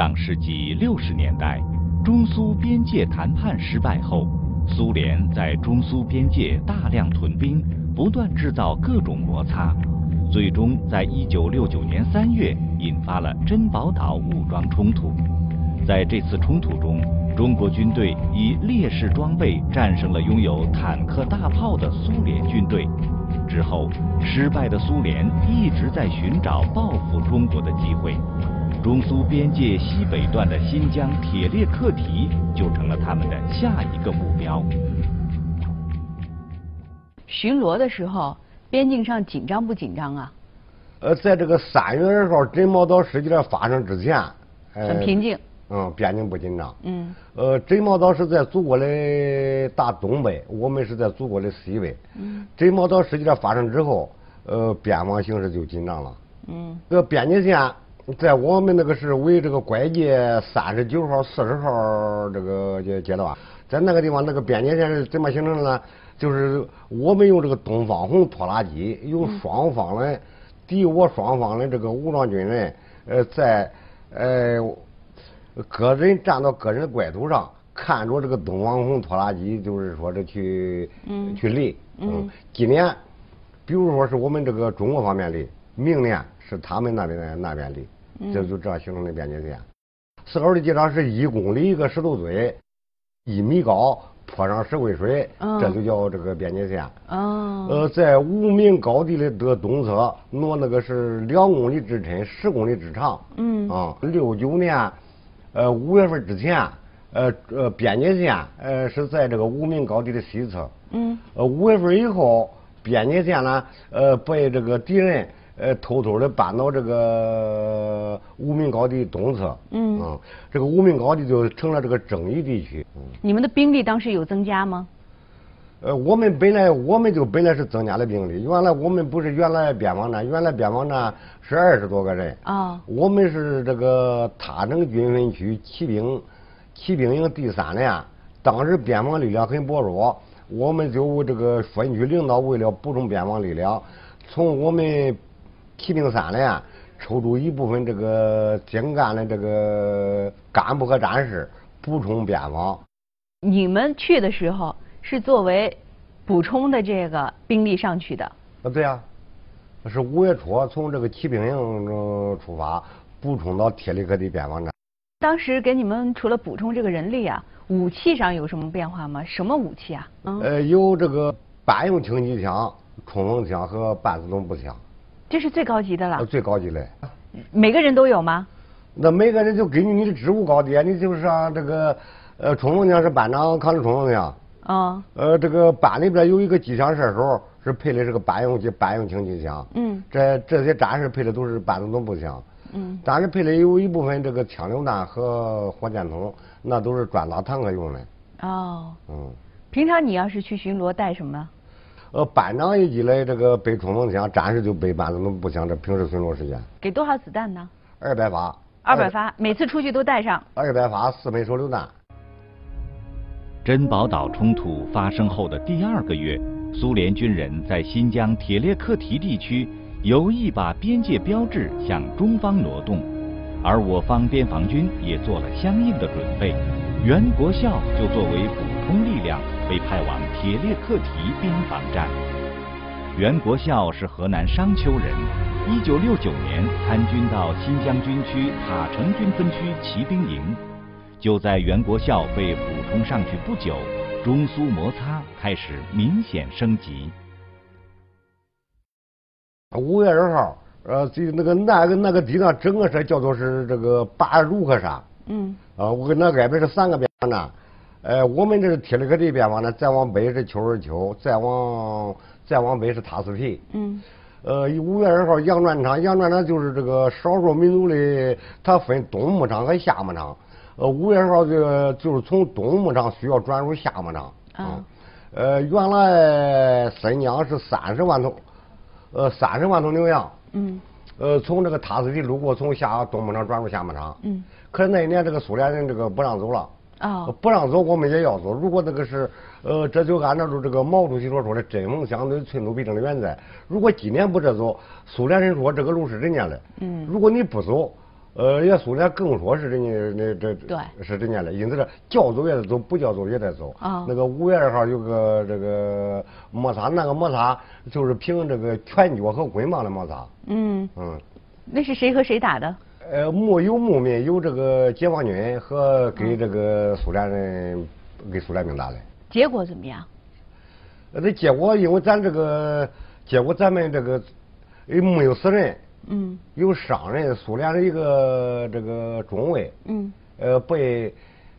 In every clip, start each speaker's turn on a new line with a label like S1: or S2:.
S1: 上世纪六十年代，中苏边界谈判失败后，苏联在中苏边界大量屯兵，不断制造各种摩擦，最终在一九六九年三月引发了珍宝岛武装冲突。在这次冲突中，中国军队以劣势装备战胜了拥有坦克大炮的苏联军队。之后，失败的苏联一直在寻找报复中国的机会。中苏边界西北段的新疆铁列克提就成了他们的下一个目标。
S2: 巡逻的时候，边境上紧张不紧张啊？
S3: 呃，在这个三月二号珍宝岛事件发生之前，
S2: 很平静。
S3: 嗯，边境不紧张。
S2: 嗯。
S3: 呃，珍宝岛是在祖国的大东北，我们是在祖国的西北。
S2: 嗯。
S3: 珍宝岛事件发生之后，呃，边防形势就紧张了。
S2: 嗯。
S3: 这个边境线在我们那个是为这个拐界三十九号、四十号这个阶阶段，在那个地方，那个边界线是怎么形成的呢？就是我们用这个东方红拖拉机，用双方的敌我双方的这个武装军人，呃，在呃。个人站到个人的怪土上，看着这个东方红拖拉机，就是说这去去犁。
S2: 嗯。
S3: 今年，比如说是我们这个中国方面犁，明年是他们那边的那边立，这就这样形成的边界线。四号的机场是一公里一个石头堆，一米高，坡上石灰水，这就叫这个边界线。
S2: 哦。
S3: 呃，在无名高地的的东侧，挪那个是两公里之深，十公里之长。
S2: 嗯。
S3: 啊，六九年。呃，五月份之前，呃呃，边界线呃是在这个无名高地的西侧。
S2: 嗯。
S3: 呃，五月份以后，边界线呢，呃，被这个敌人呃偷偷的搬到这个无名高地东侧。
S2: 嗯。啊，
S3: 这个无名高地就成了这个争议地区。
S2: 你们的兵力当时有增加吗？
S3: 呃，我们本来我们就本来是增加了兵力，原来我们不是原来边防站，原来边防站是二十多个人。
S2: 啊。
S3: 我们是这个塔城军分区骑兵骑兵营第三连，当时边防力量很薄弱，我们就这个分区领导为了补充边防力量，从我们骑兵三连抽出一部分这个精干的这个干部和战士补充边防。
S2: 你们去的时候。是作为补充的这个兵力上去的。
S3: 啊，对呀，是五月初从这个骑兵营出发，补充到铁力克的边防站。
S2: 当时给你们除了补充这个人力啊，武器上有什么变化吗？什么武器啊？
S3: 呃，有这个半用轻机枪、冲锋枪和半自动步枪。
S2: 这是最高级的了。
S3: 最高级的。
S2: 每个人都有吗？
S3: 那每个人就根据你的职务高低，你就是说这个呃冲锋枪是班长扛着冲锋枪。
S2: 啊，
S3: 呃，这个班里边有一个机枪射手，是配的是个班用机班用轻机枪。
S2: 嗯，
S3: 这这些战士配的都是半自动步枪。
S2: 嗯，
S3: 但是配的有一部分这个枪榴弹和火箭筒，那都是专打坦克用的。
S2: 哦。
S3: 嗯。
S2: 平常你要是去巡逻带什么？
S3: 呃，班长一进来，这个背冲锋枪，战士就背半自动步枪。这平时巡逻时间。
S2: 给多少子弹呢？
S3: 二百发。
S2: 二百发，每次出去都带上。
S3: 二百发四枚手榴弹。
S1: 珍宝岛冲突发生后的第二个月，苏联军人在新疆铁列克提地区有意把边界标志向中方挪动，而我方边防军也做了相应的准备。袁国孝就作为补充力量被派往铁列克提边防站。袁国孝是河南商丘人，一九六九年参军到新疆军区塔城军分区骑兵营。就在袁国孝被补充上去不久，中苏摩擦开始明显升级。
S3: 五月二号，呃，这那个那个那个地方整个是叫做是这个八卢克山。
S2: 嗯。
S3: 啊，我跟那外边是三个边防站，呃，我们这是铁力克这边防站，再往北是丘尔丘，再往再往北是塔斯皮。
S2: 嗯。
S3: 呃，五月二号，羊转场，羊转场就是这个少数民族的，它分东牧场和下牧场。呃，五月二号就就是从东牧场需要转入下牧场。
S2: 啊。
S3: 呃，原来新疆是三十万头，呃，三十万头牛羊。
S2: 嗯。
S3: 呃，从这个塔斯皮路过，从下东牧场转入下牧场。
S2: 嗯。
S3: 可是那一年这个苏联人这个不让走了。
S2: 啊。
S3: 不让走，我们也要走。如果那个是，呃，这就按照着这个毛主席所说的“针锋相对，寸土必争”的原则。如果今年不这走，苏联人说这个路是人家的。
S2: 嗯。
S3: 如果你不走。呃，人家苏联更说是人家那这
S2: 对
S3: 是人家的，因此这叫走也得走，不叫走也得走。
S2: 啊
S3: 那个五月二号有个这个摩擦，那个摩擦就是凭这个拳脚和棍棒的摩擦。
S2: 嗯，
S3: 嗯，
S2: 那是谁和谁打的？
S3: 呃，木有牧民，有这个解放军和给这个苏联人给苏联兵打的。
S2: 结果怎么样？
S3: 呃，这结果因为咱这个结果咱们这个呃没有死人，
S2: 嗯
S3: 有伤人，苏联的一个这个中尉，
S2: 嗯
S3: 呃，被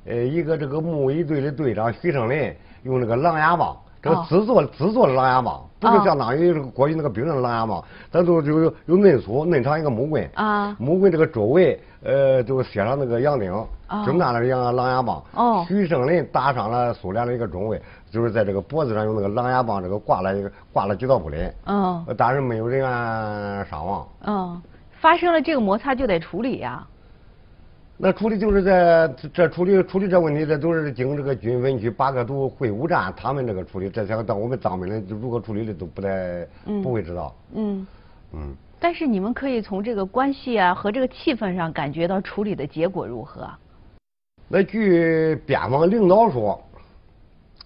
S3: 呃一个这个木一队的队长徐胜林用那个狼牙棒，这个
S2: 哦。
S3: 制作制作的狼牙棒，不是
S2: 哦。
S3: 相当于这个过去那个兵刃的狼牙棒，它都就有有嫩粗嫩长一个木棍，
S2: 啊。
S3: 木棍这个周围呃就写上那个洋钉，
S2: 哦
S3: 就那了样狼牙棒。
S2: 哦。
S3: 徐胜林打伤了苏联的一个中尉，就是在这个脖子上用那个狼牙棒这个挂了一个挂了几道布林，
S2: 嗯。
S3: 呃但是没有人员伤亡。
S2: 嗯，发生了这个摩擦就得处理呀、
S3: 那处理就是在这处理处理这问题，这都是经这个军分区八个都会务站他们这个处理，这才到我们当兵的如何处理的都不太
S2: 嗯
S3: 不会知道。
S2: 嗯。
S3: 嗯，
S2: 但是你们可以从这个关系啊和这个气氛上感觉到处理的结果如何？
S3: 那据边防领导说，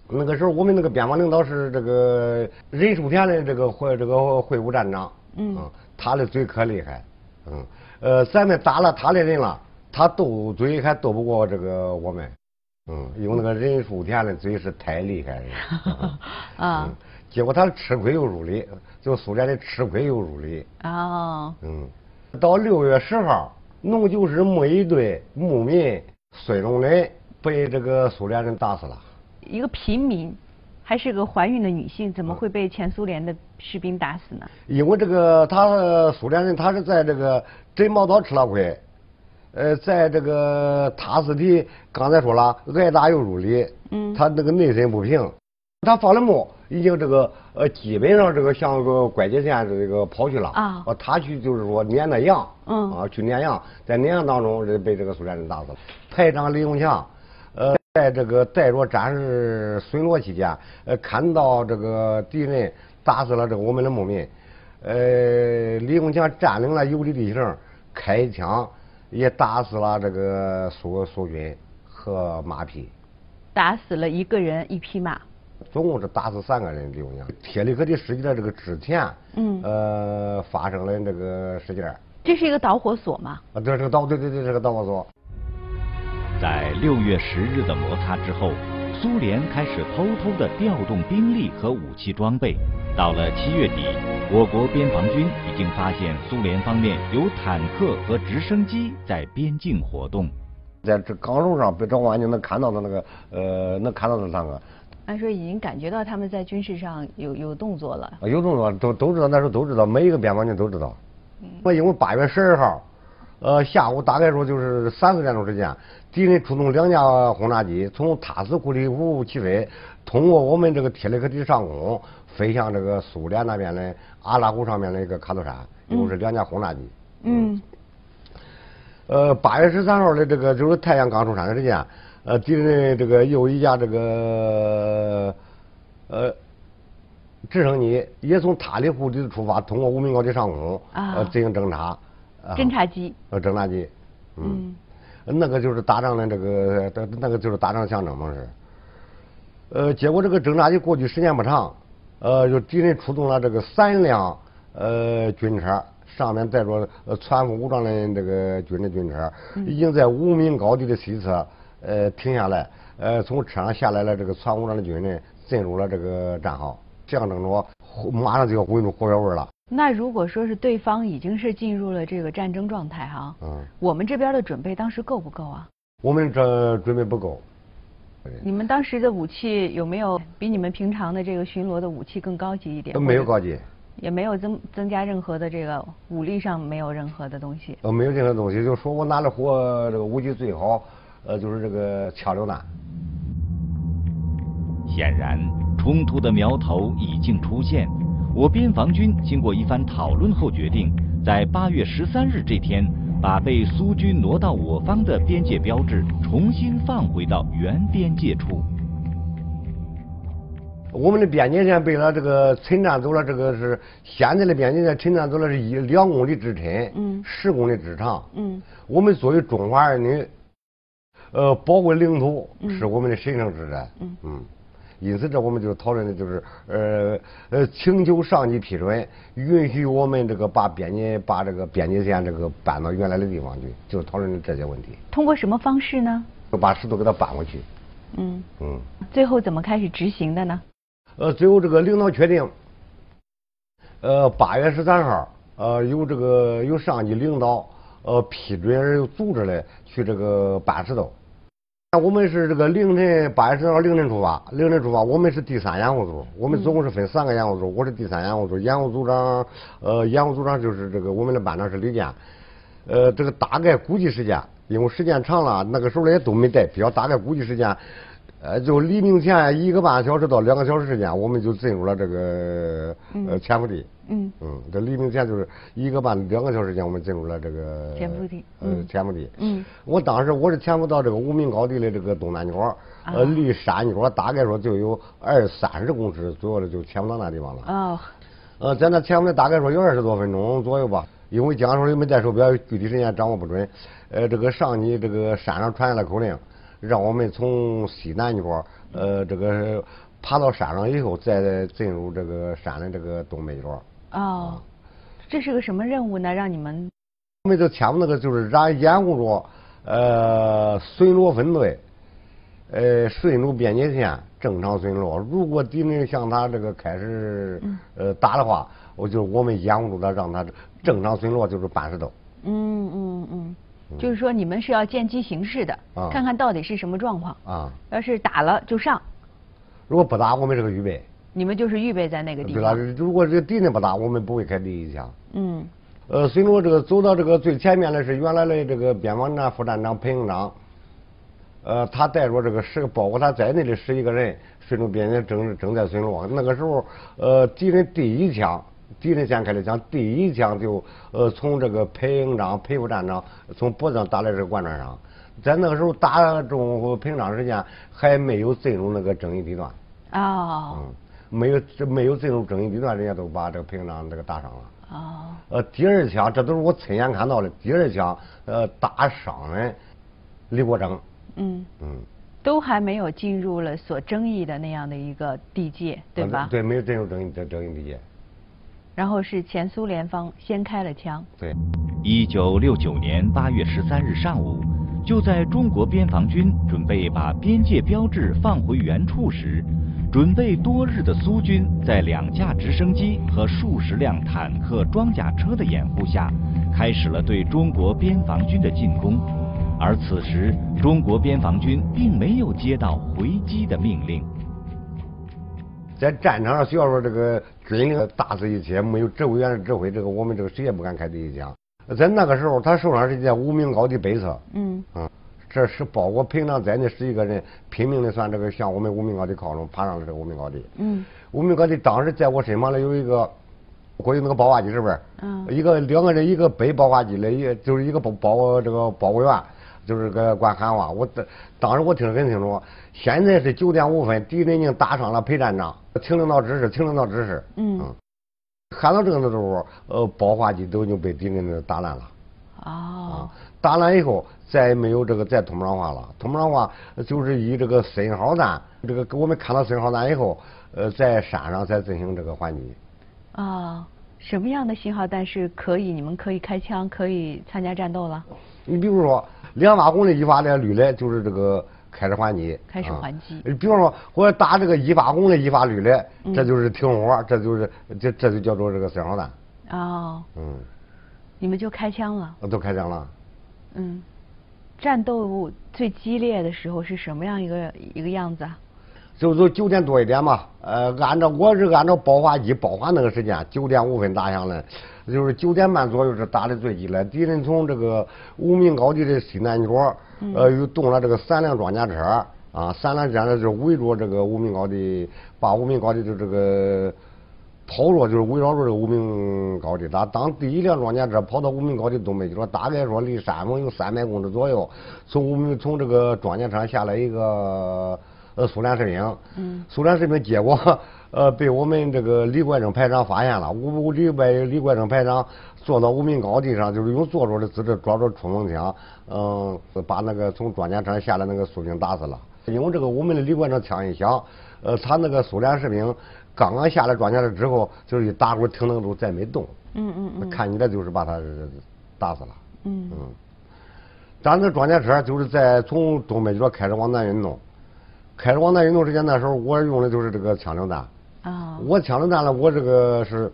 S3: 那个时候我们那个边防领导是这个任树田的这个会这个会务站长，
S2: 嗯
S3: 他的嘴可厉害，嗯，呃，咱们打了他的人了，他斗嘴还斗不过这个我们，嗯，因为那个任树田的嘴是太厉害了，
S2: 啊。
S3: 嗯，结果他吃亏又入里，就苏联的吃亏又入里，
S2: 哦，
S3: 嗯，到六月十号，农九师牧一队牧民孙荣仁被这个苏联人打死了。
S2: 一个平民，还是个怀孕的女性，怎么会被前苏联的士兵打死呢？
S3: 因为这个他苏联人他是在这个珍宝岛吃了亏，呃，在这个塔斯提刚才说了挨打又入里，
S2: 嗯。
S3: 他那个内心不平，他放了牧，已经这个呃基本上这个向个拐节线这个跑去了
S2: 啊。
S3: 呃他去就是说撵那羊，
S2: 嗯。
S3: 啊去撵羊，在撵羊当中这被这个苏联人打死了。排长李永强，呃，在这个带着战士巡逻期间，呃，看到这个敌人打死了这个我们的牧民，呃，李永强占领了有利地形，开枪也打死了这个苏苏军和马匹。
S2: 打死了一个人一匹马。
S3: 总共是打死三个人，李永强。铁力克的事件这个之前，
S2: 嗯
S3: 呃，发生了这个事件
S2: 这是一个导火索吗？
S3: 啊，这是个导，对对对，这个导火索。
S1: 在六月十日的摩擦之后，苏联开始偷偷的调动兵力和武器装备。到了七月底，我国边防军已经发现苏联方面有坦克和直升机在边境活动。
S3: 在这高路上，被张望远镜能看到的那个，呃，能看到的那个，
S2: 按说已经感觉到他们在军事上有有动作了。
S3: 啊有动作都都知道，那时候都知道，每一个边防军都知道。我因为八月十二号，呃，下午大概说就是三四点钟之间，敌人出动两架轰炸机，从塔斯库里夫起飞，通过我们这个铁列克地上空，飞向这个苏联那边的阿拉湖上面的一个卡托山，又是两架轰炸机。
S2: 嗯
S3: 呃，八月十三号的这个就是太阳刚出山的时间，呃，敌人这个又一架这个呃直升机也从塔里湖里出发，通过无名高地上空进行侦察。啊
S2: 侦察机。
S3: 呃，侦察机。嗯。那个就是打仗的这个，那那个就是打仗象征嘛是。呃，结果这个侦察机过去时间不长，呃，就敌人出动了这个三辆呃军车，上面带着呃全副武装的这个军的军车，已经在无名高地的西侧呃停下来，呃从车上下来了这个全武装的军人进入了这个战壕，象征着马上就要滚出火药味了。
S2: 那如果说是对方已经是进入了这个战争状态哈，
S3: 嗯，
S2: 我们这边的准备当时够不够啊？
S3: 我们这准备不够。
S2: 你们当时的武器有没有比你们平常的这个巡逻的武器更高级一点？
S3: 都没有高级，
S2: 也没有增增加任何的这个武力上没有任何的东西。
S3: 呃，没有任何东西，就说我拿的火这个武器最好，呃，就是这个枪榴弹。
S1: 显然，冲突的苗头已经出现。我边防军经过一番讨论后，决定在八月十三日这天，把被苏军挪到我方的边界标志重新放回到原边界处。
S3: 我们的边界线被了这个侵占走了，这个是现在的边界线侵占走了是一两公里之深，
S2: 嗯
S3: 十公里之长。
S2: 嗯
S3: 我们作为中华儿女，呃，保卫领土
S2: 嗯
S3: 是我们的神圣之责。
S2: 嗯
S3: 因此，这我们就讨论的就是，呃呃，请求上级批准，允许我们这个把边界把这个边界线这个搬到原来的地方去，就讨论的这些问题，
S2: 通过什么方式呢？
S3: 就把石头给它搬过去。
S2: 嗯，
S3: 嗯，
S2: 最后怎么开始执行的呢？
S3: 呃，最后这个领导确定，呃，八月十三号，呃，由这个由上级领导呃批准而有组织的去这个搬石头。我们是这个凌晨八月十号凌晨出发，凌晨出发，我们是第三掩护组，我们总共是分三个掩护组，我是第三掩护组，掩护组长，呃，掩护组长就是这个我们的班长是李建，呃，这个大概估计时间，因为时间长了，那个时候也都没带表，大概估计时间，呃，就黎明前一个半小时到两个小时时间，我们就进入了这个呃潜伏地。
S2: 嗯
S3: 嗯，这黎明前就是一个半两个小时间，我们进入了这个
S2: 潜伏地
S3: 呃
S2: 嗯，
S3: 潜伏地。
S2: 嗯，
S3: 我当时我是潜伏到这个无名高地的这个东南角，
S2: 啊
S3: 呃，离山脚大概说就有二三十公尺左右的，就潜伏到那地方了。
S2: 哦，
S3: 呃，在那潜伏的大概说有二十多分钟左右吧，因为讲说也没带手表，具体时间掌握不准。呃，这个上级这个山上传下来口令，让我们从西南角，呃，这个爬到山上以后，再进入这个山的这个东北角。
S2: 哦，这是个什么任务呢？让你们
S3: 我们就前面那个就是让掩护着呃巡逻分队，呃顺着边界线正常巡逻。如果敌人向他这个开始呃打的话，我就我们掩护住他，让他正常巡逻，就是搬石头。
S2: 嗯嗯嗯，就是说你们是要见机行事的，
S3: 啊
S2: 看看到底是什么状况。
S3: 啊，
S2: 要是打了就上，
S3: 如果不打，我们这个预备。
S2: 你们就是预备在那个地
S3: 对了，
S2: 方。
S3: 如果这个敌人不打，我们不会开第一枪。
S2: 嗯
S3: 呃，随着这个走到这个最前面的是原来的这个边防站副站长裴营长，呃，他带着这个十个，包括他在内的十一个人，顺着边境正正在巡逻。那个时候，呃，敌人第一枪，敌人先开的枪，第一枪就呃从这个裴营长、裴副站长从脖子上打在这个贯穿上，在那个时候打中裴营长时间，还没有进入那个争议地段，
S2: 哦
S3: 嗯，没有这没有进入争议地段，人家都把这个裴营长这个打伤了。
S2: 哦
S3: 呃，第二枪，这都是我亲眼看到的。第二枪，呃，打伤人李国正，
S2: 嗯，
S3: 嗯，
S2: 都还没有进入了所争议的那样的一个地界，对吧？
S3: 呃对，没有进入争议的争议地界。
S2: 然后是前苏联方先开了枪。
S3: 对，
S1: 一九六九年八月十三日上午，就在中国边防军准备把边界标志放回原处时，准备多日的苏军在两架直升机和数十辆坦克、装甲车的掩护下，开始了对中国边防军的进攻。而此时，中国边防军并没有接到回击的命令。
S3: 在战场上需要说这个军令大势一切，没有指挥员的指挥，这个我们这个谁也不敢开第一枪。在那个时候，他受伤是在无名高地北侧，
S2: 嗯
S3: 啊，这是包括平常在内十一个人拼命的算这个向我们无名高地靠拢，爬上了这个无名高地。
S2: 嗯
S3: 无名高地当时在我身旁的有一个，过去那个爆发机是不是？
S2: 嗯
S3: 一个两个人，一个背爆发机的，一个就是一个保保这个保卫员，就是个管喊话。我当当时我听得很清楚，现在是九点五分，敌人已经打伤了裴站长，听领导指示，听领导指示。
S2: 嗯
S3: 喊到这个的时候，呃，爆发机都已经被敌人打烂了。
S2: 哦
S3: 啊，打烂以后，再也没有这个再通不上话了。通不上话，就是以这个信号弹，这个我们看到信号弹以后，呃，在山上再进行这个还击。
S2: 哦，什么样的信号弹是可以你们可以开枪可以参加战斗了？
S3: 你比如说，两发红的一发的绿的，就是这个开始还击。
S2: 开始
S3: 啊
S2: 还击
S3: 比方说，我打这个一发红的一发绿的，
S2: 嗯
S3: 这就是停火，这就是这这就叫做这个信号弹。
S2: 哦，
S3: 嗯，
S2: 你们就开枪了。
S3: 都开枪了。
S2: 嗯，战斗最激烈的时候是什么样一个一个样子啊？
S3: 就是九点多一点嘛，呃，按照我是按照爆发机爆发那个时间，九点五分打响的，就是九点半左右是打的最激烈。敌人从这个无名高地的西南角，呃，又动了这个三辆装甲车，啊，三辆车就是围着这个无名高地，把无名高地的这个跑着，就是围绕着这个无名高地打。当第一辆装甲车跑到无名高地东北角，大概说离山峰有三百公尺左右，从无名从这个装甲车上下来一个。呃苏联士兵，
S2: 嗯
S3: 苏联士兵结果呃被我们这个李国正排长发现了，吴李外李国正排长坐到无名高地上，就是用坐着的姿势抓着冲锋枪，嗯，把那个从装甲车下来那个苏兵打死了。因为这个我们的李国正枪一响，呃，他那个苏联士兵刚刚下来装甲车之后，就是一打鼓停顿住再没动，
S2: 嗯嗯嗯
S3: 看起来就是把他打死了。
S2: 嗯
S3: 嗯，咱这装甲车就是在从东北角开始往南运动，开始往南运动之前，那时候我用的就是这个枪榴弹。
S2: 啊
S3: 我枪榴弹呢，我这个是，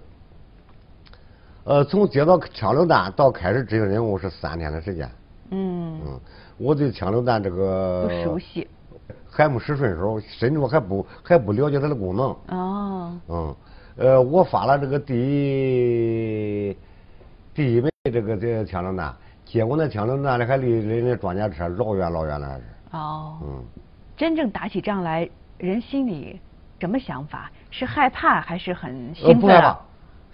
S3: 呃，从接到枪榴弹到开始执行任务是三天的时间。
S2: 嗯
S3: 嗯，我对枪榴弹这个
S2: 不熟悉
S3: 还没使顺手，甚至我还不还不了解它的功能。
S2: 哦
S3: 嗯，呃，我发了这个第一第一枚这个这个枪榴弹，结果那枪榴弹呢还离人家装甲车老远老远了，还是。
S2: 哦
S3: 嗯，
S2: 真正打起仗来，人心里什么想法？是害怕还是很
S3: 呃，
S2: 兴奋啊
S3: 不害怕？，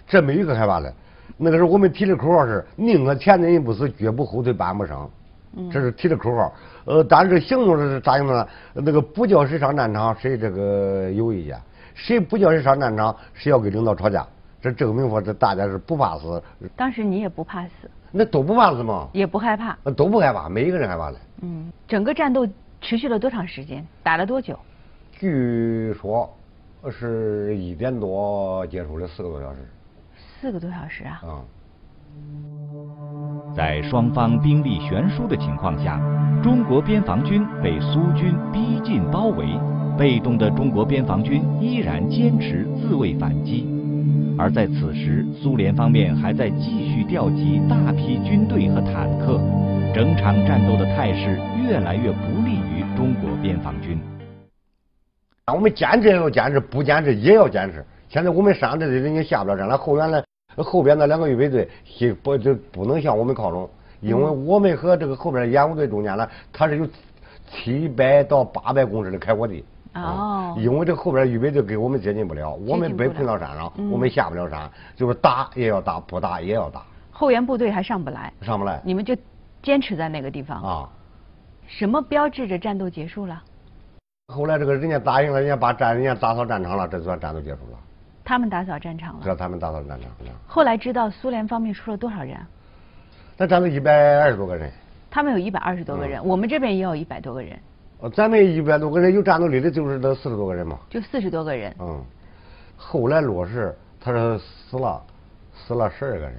S3: 这没有一个害怕的。那个时候我们提的口号是“宁可前进一步死，绝不后退半步生”，
S2: 嗯
S3: 这是提的口号。呃，但是行动是咋样呢？那个不叫谁上战场，谁这个有意见；谁不叫谁上战场，谁要跟领导吵架。这证明说这大家是不怕死，
S2: 当时你也不怕死，
S3: 那都不怕死吗？
S2: 也不害怕。
S3: 呃都不害怕，没一个人害怕的。
S2: 嗯，整个战斗持续了多长时间？打了多久？
S3: 据说是一点多结束了四个多小时。
S2: 四个多小时啊！
S3: 啊、
S1: 在双方兵力悬殊的情况下，中国边防军被苏军逼近包围，被动的中国边防军依然坚持自卫反击。而在此时，苏联方面还在继续调集大批军队和坦克，整场战斗的态势越来越不中国边防军。
S3: 我们坚持也要坚持，不坚持也要坚持。现在我们山这的人已经下不了山了，后援来后边那两个预备队西不就不能向我们靠拢，因为我们和这个后边的演武队中间呢，它是有七百到八百公尺的开阔地。
S2: 哦
S3: 嗯因为这后边预备队跟我们接近不了，我们被困到山上，
S2: 嗯
S3: 我们下不了山，就是打也要打，不打也要打，
S2: 后援部队还上不来，
S3: 上不来。
S2: 你们就坚持在那个地方。
S3: 啊，
S2: 什么标志着战斗结束了？
S3: 后来这个人家答应了，人家把战人家打扫战场了，这算战斗结束了，
S2: 他们打扫战场了。
S3: 这他们打扫战场了。
S2: 后来知道苏联方面出了多少人？
S3: 那战斗一百二十多个人。
S2: 他们有一百二十多个人，我们这边也有一百多个人，
S3: 哦，咱们一百多个人有战斗力的，就是那四十多个人嘛。
S2: 就四十多个人。
S3: 嗯，后来落实，他说死了，死了十二个人。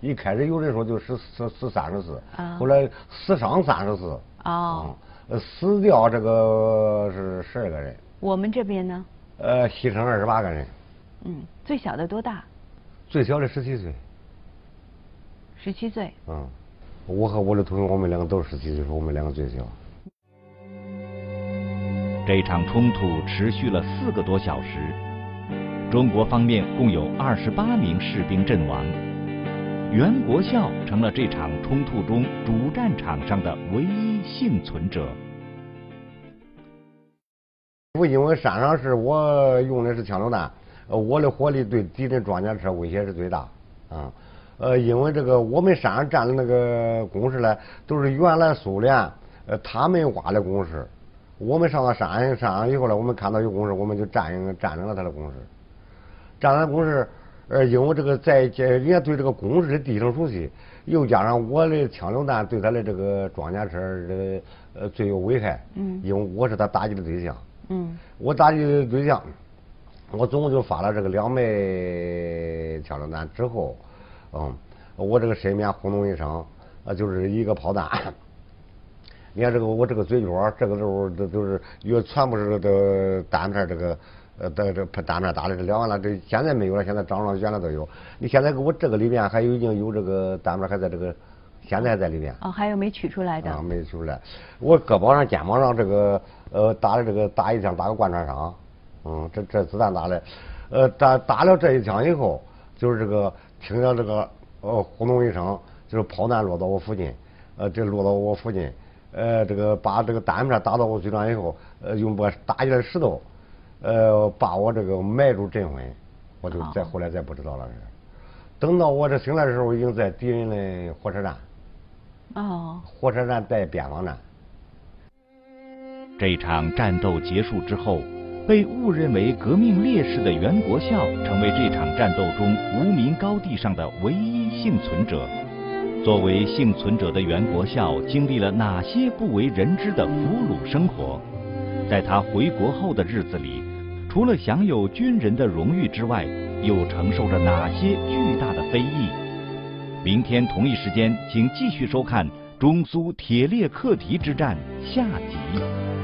S3: 一开始有人说就死死死三十四
S2: 啊，
S3: 后来死伤三十四。
S2: 哦，
S3: 呃，死掉这个是十二个人，
S2: 我们这边呢？
S3: 呃，牺牲二十八个人，
S2: 嗯，最小的多大？
S3: 最小的十七岁。
S2: 十七岁。
S3: 嗯，我和我的同学，我们两个都是十七岁，我们两个最小。
S1: 这场冲突持续了四个多小时，中国方面共有二十八名士兵阵亡，袁国孝成了这场冲突中主战场上的唯一幸存者。
S3: 我因为山上是我用的是枪榴弹，呃，我的火力对敌人装甲车威胁是最大，啊，呃，因为这个我们山上占的那个工事呢，都是原来苏联呃他们挖的工事，我们上到山上山上以后呢，我们看到有工事，我们就占领占领了他的工事，占了工事，呃，因为这个在这人家对这个工事的地形熟悉，又加上我的枪榴弹对他的这个装甲车这个呃最有危害，
S2: 嗯
S3: 因为我是他打击的对象。
S2: 嗯
S3: 我打击的对象，我总共就发了这个两枚枪榴弹之后，嗯，我这个身边轰隆一声，呃，就是一个炮弹。你看这个我这个嘴角，这个时候都都是有全部是这单片这个呃的这单片打的，这两万了，这现在没有了，现在涨了原来都有。你现在给我这个里面还有已经有这个单片还在这个，现在还在里面。
S2: 哦，还有没取出来的？
S3: 啊，没取出来。我胳膊上、肩膀上这个呃打的这个打一枪打个贯穿伤，嗯，这这子弹打的，呃打打了这一枪以后，就是这个听到这个呃轰隆一声，就是炮弹落到我附近，呃这落到我附近，呃这个把这个弹片打到我嘴上以后，呃用把打起来石头，呃把我这个埋住镇魂，我就再
S2: 哦
S3: 后来再不知道了是。等到我这醒来的时候，已经在敌人的火车站。
S2: 哦，
S3: 火车站带边防站。
S1: 这场战斗结束之后，被误认为革命烈士的袁国孝成为这场战斗中无名高地上的唯一幸存者。作为幸存者的袁国孝，经历了哪些不为人知的俘虏生活？在他回国后的日子里，除了享有军人的荣誉之外，又承受着哪些巨大的非议？明天同一时间，请继续收看中苏铁列克提之战下集。